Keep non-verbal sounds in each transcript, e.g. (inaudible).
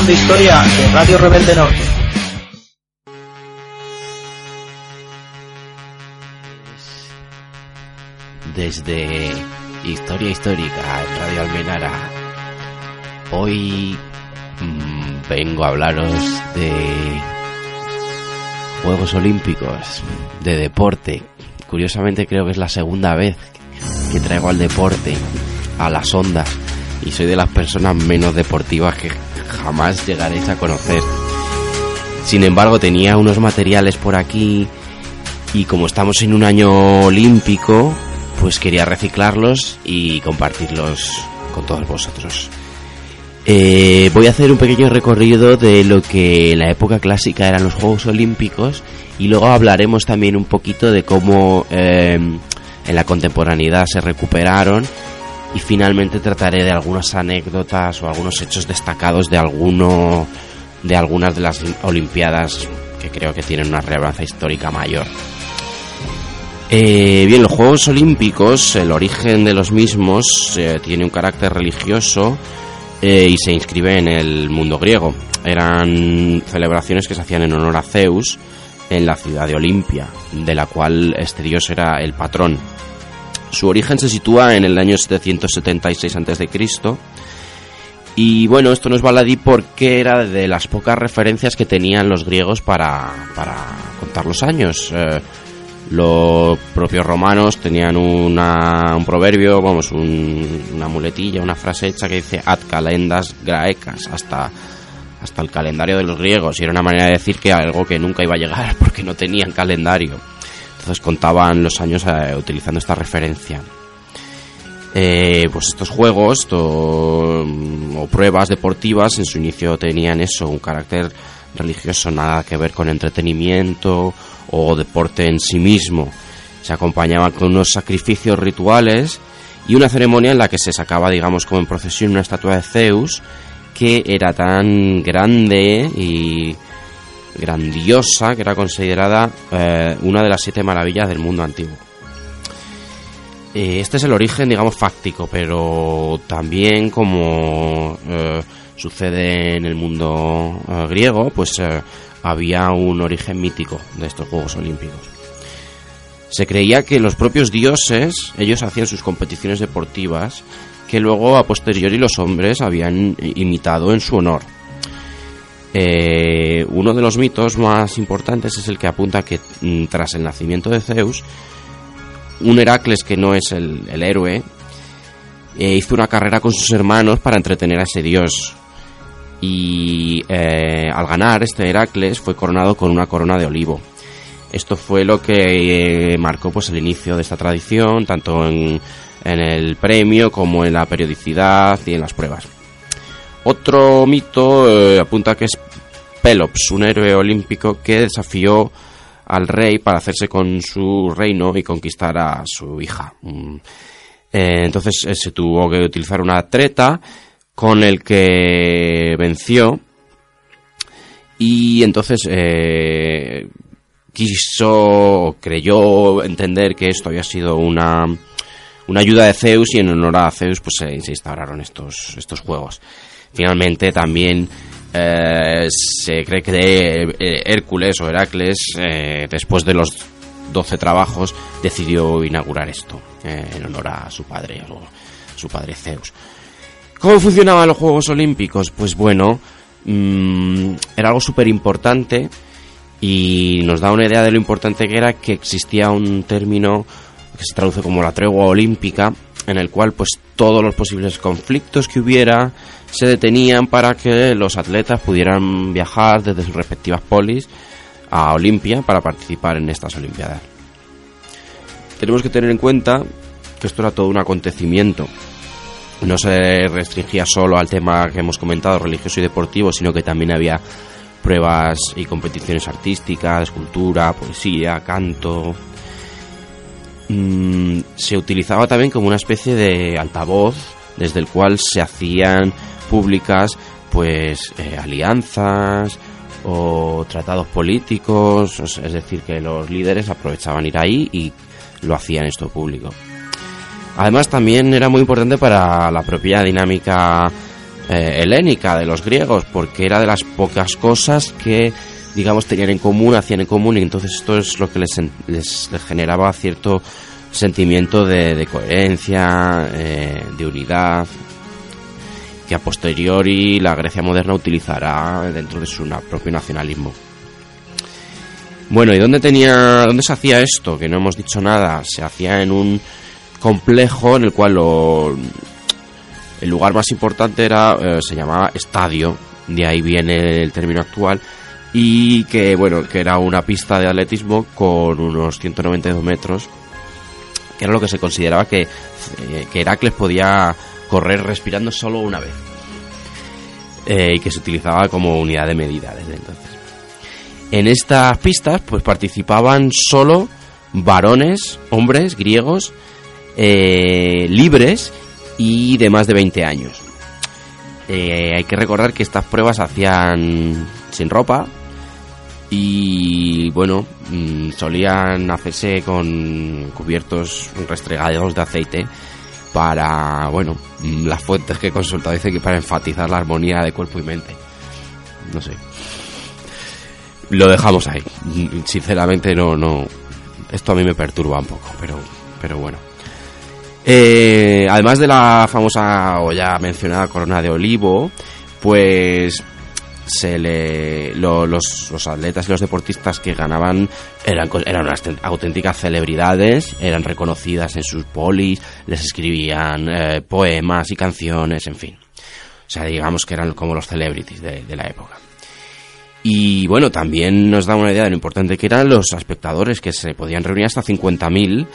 de historia de Radio Rebelde Norte. Desde Historia Histórica en Radio Almenara, hoy mm, vengo a hablaros de Juegos Olímpicos, de deporte. Curiosamente creo que es la segunda vez que traigo al deporte a las ondas y soy de las personas menos deportivas que jamás llegaréis a conocer. Sin embargo, tenía unos materiales por aquí y como estamos en un año olímpico, pues quería reciclarlos y compartirlos con todos vosotros. Eh, voy a hacer un pequeño recorrido de lo que en la época clásica eran los Juegos Olímpicos y luego hablaremos también un poquito de cómo eh, en la contemporaneidad se recuperaron y finalmente trataré de algunas anécdotas o algunos hechos destacados de alguno de algunas de las olimpiadas que creo que tienen una relevancia histórica mayor. Eh, bien, los Juegos Olímpicos, el origen de los mismos eh, tiene un carácter religioso eh, y se inscribe en el mundo griego. Eran celebraciones que se hacían en honor a Zeus en la ciudad de Olimpia, de la cual este dios era el patrón. Su origen se sitúa en el año 776 a.C. Y bueno, esto no es baladí porque era de las pocas referencias que tenían los griegos para, contar los años. Eh, los propios romanos tenían una, un proverbio, vamos, una muletilla, una frase hecha que dice ad calendas graecas, hasta, hasta el calendario de los griegos. Y era una manera de decir que algo que nunca iba a llegar (laughs) porque no tenían calendario. Entonces contaban los años eh, utilizando esta referencia. Eh, pues estos juegos mm, o pruebas deportivas en su inicio tenían eso, un carácter religioso, nada que ver con entretenimiento o deporte en sí mismo. Se acompañaban con unos sacrificios rituales y una ceremonia en la que se sacaba, digamos, como en procesión una estatua de Zeus que era tan grande y grandiosa que era considerada eh, una de las siete maravillas del mundo antiguo. Eh, este es el origen, digamos, fáctico, pero también como eh, sucede en el mundo griego, pues había un origen mítico de estos Juegos Olímpicos. Se creía que los propios dioses, ellos hacían sus competiciones deportivas que luego a posteriori los hombres habían imitado en su honor. Eh, uno de los mitos más importantes es el que apunta que mm, tras el nacimiento de Zeus, un Heracles que no es el, héroe, eh, hizo una carrera con sus hermanos para entretener a ese dios. Y eh, al ganar, este Heracles fue coronado con una corona de olivo. Esto fue lo que marcó pues el inicio de esta tradición, tanto en, en el premio como en la periodicidad y en las pruebas. Otro mito eh, apunta que es Pelops, un héroe olímpico que desafió al rey para hacerse con su reino y conquistar a su hija. Mm. Eh, entonces eh, se tuvo que utilizar una treta con el que venció y entonces quiso, creyó entender que esto había sido una, una ayuda de Zeus y en honor a Zeus pues se instauraron estos, estos juegos. Finalmente también eh, se cree que eh, Hércules o Heracles, eh, después de los 12 trabajos, decidió inaugurar esto en honor a su padre, o su padre Zeus. ¿Cómo funcionaban los Juegos Olímpicos? Pues bueno, mm, era algo súper importante y nos da una idea de lo importante que era que existía un término que se traduce como la tregua olímpica, en el cual pues todos los posibles conflictos que hubiera se detenían para que los atletas pudieran viajar desde sus respectivas polis a Olimpia para participar en estas Olimpiadas. Tenemos que tener en cuenta que esto era todo un acontecimiento. No se restringía solo al tema que hemos comentado, religioso y deportivo, sino que también había pruebas y competiciones artísticas, escultura, poesía, canto, Mm, se utilizaba también como una especie de altavoz desde el cual se hacían públicas pues eh, alianzas o tratados políticos, es decir, que los líderes aprovechaban ir ahí y lo hacían esto público. Además también era muy importante para la propia dinámica eh, helénica de los griegos, porque era de las pocas cosas que, digamos, tenían en común, hacían en común, y entonces esto es lo que les, les, generaba cierto sentimiento de, coherencia, eh, de unidad, que a posteriori la Grecia moderna utilizará dentro de su propio nacionalismo. Bueno, ¿y dónde tenía, dónde se hacía esto? Que no hemos dicho nada. Se hacía en un complejo en el cual lo, el lugar más importante era, eh, se llamaba estadio, de ahí viene el término actual, y que, bueno, que era una pista de atletismo con unos 192 metros, que era lo que se consideraba que, eh, que Heracles podía correr respirando solo una vez. Eh, y que se utilizaba como unidad de medida desde entonces. En estas pistas, pues participaban solo varones, hombres griegos, libres y de más de 20 años. Eh, hay que recordar que estas pruebas hacían sin ropa y bueno, mm, solían hacerse con cubiertos restregados de aceite para, bueno, mm, las fuentes que he consultado dicen que para enfatizar la armonía de cuerpo y mente. No sé. Lo dejamos ahí. Sinceramente no, no. Esto a mí me perturba un poco, pero, pero bueno. Eh, además de la famosa o ya mencionada corona de olivo, pues se le los, los, atletas y los deportistas que ganaban eran, eran auténticas celebridades, eran reconocidas en sus polis, les escribían eh, poemas y canciones, en fin. O sea, digamos que eran como los celebrities de, de la época. Y bueno, también nos da una idea de lo importante que eran los espectadores, que se podían reunir hasta 50.000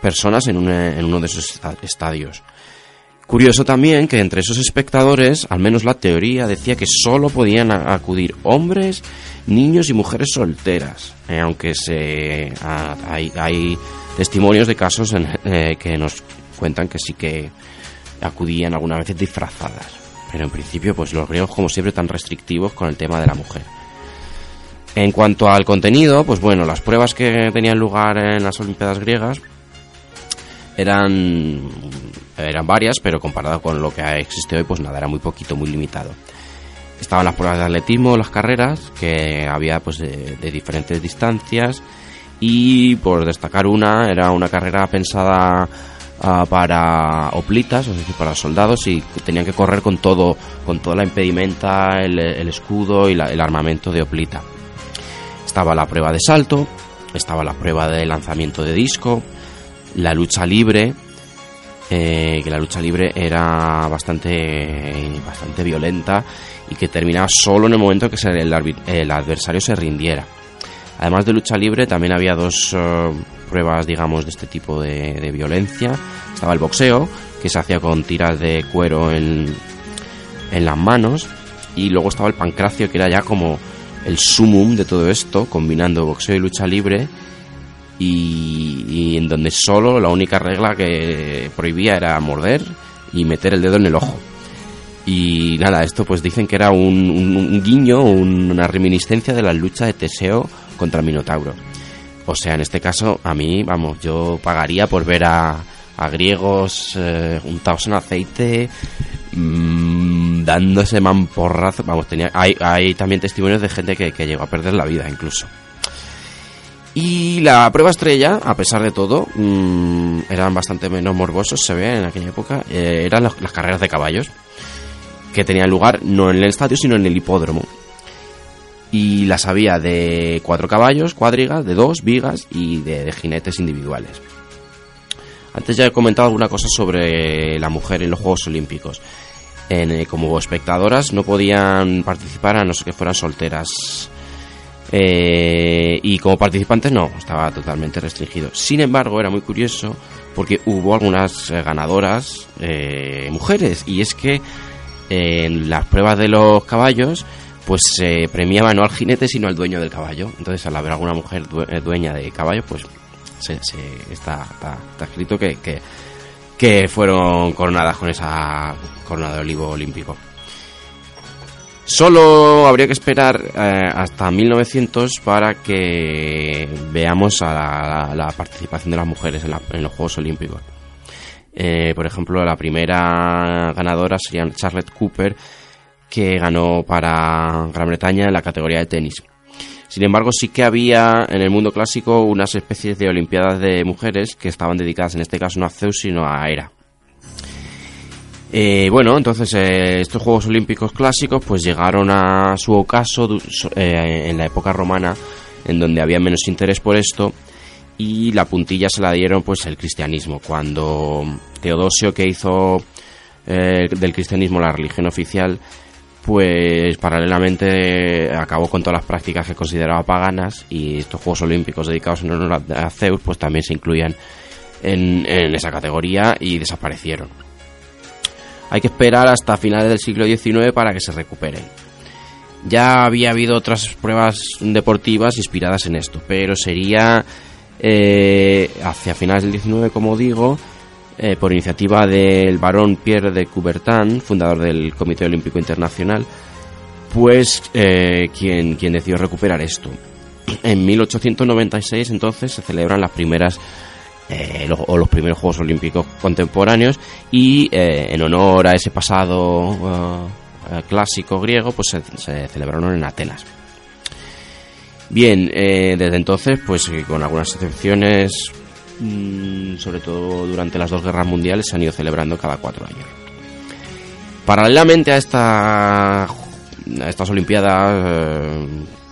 personas en, en uno de esos estadios. Curioso también que entre esos espectadores, al menos la teoría decía que solo podían acudir hombres, niños y mujeres solteras, eh, aunque se, hay, testimonios de casos eh, que nos cuentan que sí que acudían algunas veces disfrazadas. Pero en principio, pues los griegos, como siempre, tan restrictivos con el tema de la mujer. En cuanto al contenido, pues bueno, las pruebas que tenían lugar en las Olimpiadas griegas eran, eran varias, pero comparado con lo que existe hoy, pues nada, era muy poquito, muy limitado. Estaban las pruebas de atletismo, las carreras, que había pues de, diferentes distancias y por destacar una, era una carrera pensada ah, para oplitas, es decir, para soldados y tenían que correr con todo, con toda la impedimenta, el, escudo y el armamento de oplita. Estaba la prueba de salto, estaba la prueba de lanzamiento de disco, la lucha libre, eh, que la lucha libre era bastante, bastante violenta y que terminaba solo en el momento que el, adversario se rindiera. Además de lucha libre, también había dos eh, pruebas, digamos, de este tipo de, violencia. Estaba el boxeo, que se hacía con tiras de cuero en, en las manos. Y luego estaba el pancracio, que era ya como el sumum de todo esto, combinando boxeo y lucha libre y, en donde solo la única regla que prohibía era morder y meter el dedo en el ojo. Y nada, esto pues dicen que era un, guiño, una reminiscencia de la lucha de Teseo contra Minotauro. O sea, en este caso, a mí, vamos, yo pagaría por ver a, griegos eh, untados en aceite, mmm, dándose mamporrazo. Vamos, tenía, hay, hay también testimonios de gente que, que llegó a perder la vida incluso. Y la prueba estrella, a pesar de todo, mm, eran bastante menos morbosos, se ve en aquella época, eh, eran las, carreras de caballos, que tenían lugar no en el estadio, sino en el hipódromo. Y las había de cuatro caballos, cuadrigas, de dos, vigas y de, jinetes individuales. Antes ya he comentado alguna cosa sobre la mujer en los Juegos Olímpicos. Eh, como espectadoras no podían participar a no ser que fueran solteras eh, y como participantes no, estaba totalmente restringido. Sin embargo, era muy curioso porque hubo algunas eh, ganadoras eh, mujeres y es que en las pruebas de los caballos pues se premiaba no al jinete sino al dueño del caballo. Entonces al haber alguna mujer dueña de caballo pues se, está, está, escrito que, que, que fueron coronadas con esa corona de olivo olímpico. Solo habría que esperar eh, hasta 1900 para que veamos a la, participación de las mujeres en, los Juegos Olímpicos. Eh, por ejemplo, la primera ganadora sería Charlotte Cooper, que ganó para Gran Bretaña en la categoría de tenis. Sin embargo, sí que había en el mundo clásico unas especies de Olimpiadas de mujeres que estaban dedicadas en este caso no a Zeus sino a Hera. Eh, bueno, entonces eh, estos Juegos Olímpicos clásicos pues llegaron a su ocaso eh, en la época romana en donde había menos interés por esto y la puntilla se la dieron pues el cristianismo cuando Teodosio que hizo del cristianismo la religión oficial pues paralelamente acabó con todas las prácticas que consideraba paganas y estos Juegos Olímpicos dedicados en honor a Zeus pues también se incluían en, esa categoría y desaparecieron. Hay que esperar hasta finales del siglo XIX para que se recuperen. Ya había habido otras pruebas deportivas inspiradas en esto, pero sería eh, hacia finales del XIX, como digo, eh, por iniciativa del barón Pierre de Coubertin, fundador del Comité Olímpico Internacional, pues eh, quien, quien decidió recuperar esto. En 1896 entonces se celebran las primeras eh, los, o los primeros Juegos Olímpicos contemporáneos y en honor a ese pasado clásico griego pues se, se, celebraron en Atenas. Bien, desde entonces pues con algunas excepciones Mm, sobre todo durante las dos guerras mundiales, se han ido celebrando cada cuatro años. Paralelamente a, esta, a estas Olimpiadas eh,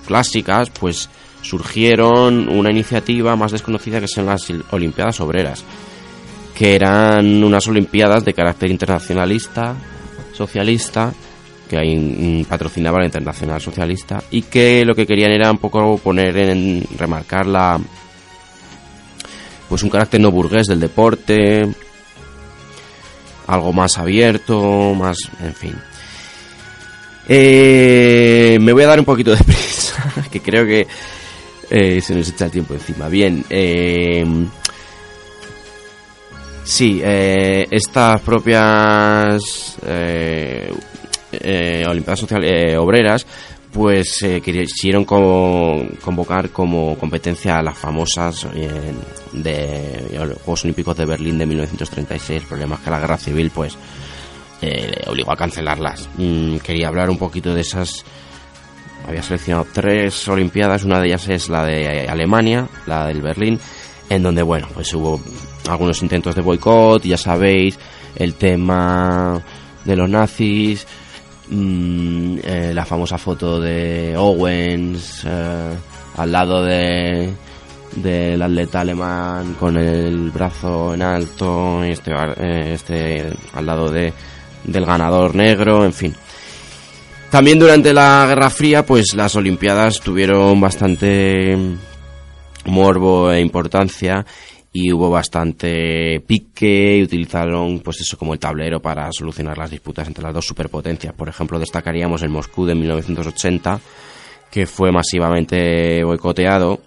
clásicas, pues surgieron una iniciativa más desconocida que son las Olimpiadas Obreras, que eran unas Olimpiadas de carácter internacionalista, socialista, que ahí patrocinaba la Internacional Socialista, y que lo que querían era un poco poner en remarcar la pues un carácter no burgués del deporte, algo más abierto, más, en fin. Eh, me voy a dar un poquito de (laughs) prisa, que creo que eh, se nos echa el tiempo encima. Bien, eh, sí, estas propias Olimpiadas Sociales Obreras pues eh, quisieron convocar como competencia a las famosas eh, de Juegos Olímpicos de Berlín de 1936. El problema es que la guerra civil pues eh, obligó a cancelarlas. Mm, quería hablar un poquito de esas. Había seleccionado tres Olimpiadas, una de ellas es la de Alemania, la del Berlín, en donde bueno pues hubo algunos intentos de boicot, ya sabéis, el tema de los nazis, Mm, eh, la famosa foto de Owens eh, al lado de del atleta alemán con el brazo en alto este, eh, este al lado de del ganador negro en fin también durante la Guerra Fría pues las Olimpiadas tuvieron bastante morbo e importancia y hubo bastante pique y utilizaron pues eso como el tablero para solucionar las disputas entre las dos superpotencias. Por ejemplo, destacaríamos el Moscú de 1980 que fue masivamente boicoteado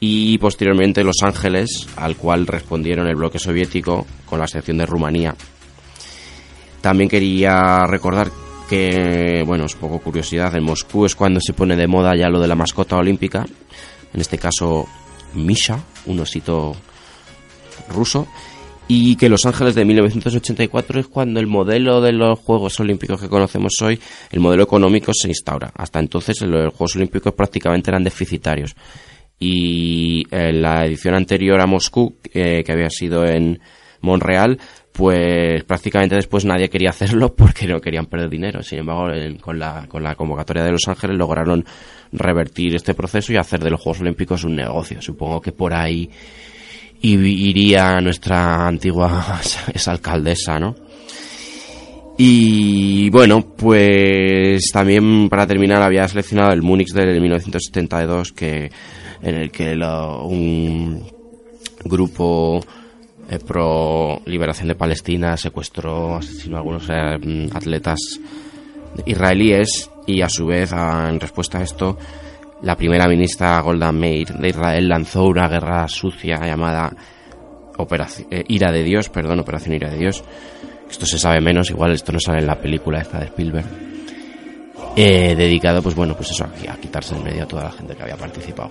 y posteriormente Los Ángeles, al cual respondieron el bloque soviético con la sección de Rumanía. También quería recordar que, bueno, es poco curiosidad, en Moscú es cuando se pone de moda ya lo de la mascota olímpica, en este caso Misha, un osito ruso y que Los Ángeles de 1984 es cuando el modelo de los Juegos Olímpicos que conocemos hoy, el modelo económico se instaura. Hasta entonces los Juegos Olímpicos prácticamente eran deficitarios. Y en la edición anterior a Moscú, eh, que había sido en Montreal, pues prácticamente después nadie quería hacerlo (laughs) porque no querían perder dinero. Sin embargo, con, la, con la convocatoria de Los Ángeles lograron revertir este proceso y hacer de los Juegos Olímpicos un negocio. Supongo que por ahí iría nuestra antigua (laughs) esa alcaldesa, ¿no? Y bueno, pues también para terminar había seleccionado el Múnich del 1972 que en el que un grupo eh, pro liberación de Palestina secuestró, asesinó a algunos eh, atletas israelíes y a su vez en respuesta a esto la primera ministra Golda Meir de Israel lanzó una guerra sucia llamada Operación, eh, Ira de Dios, perdón, Operación Ira de Dios. Esto se sabe menos, igual esto no sale en la película esta de Spielberg. Dedicado, pues bueno, pues eso, a, quitarse en medio a toda la gente que había participado.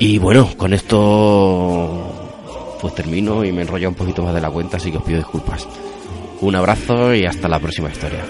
Y bueno, con esto pues termino y me enrollo un poquito más de la cuenta, así que os pido disculpas. Un abrazo y hasta la próxima historia.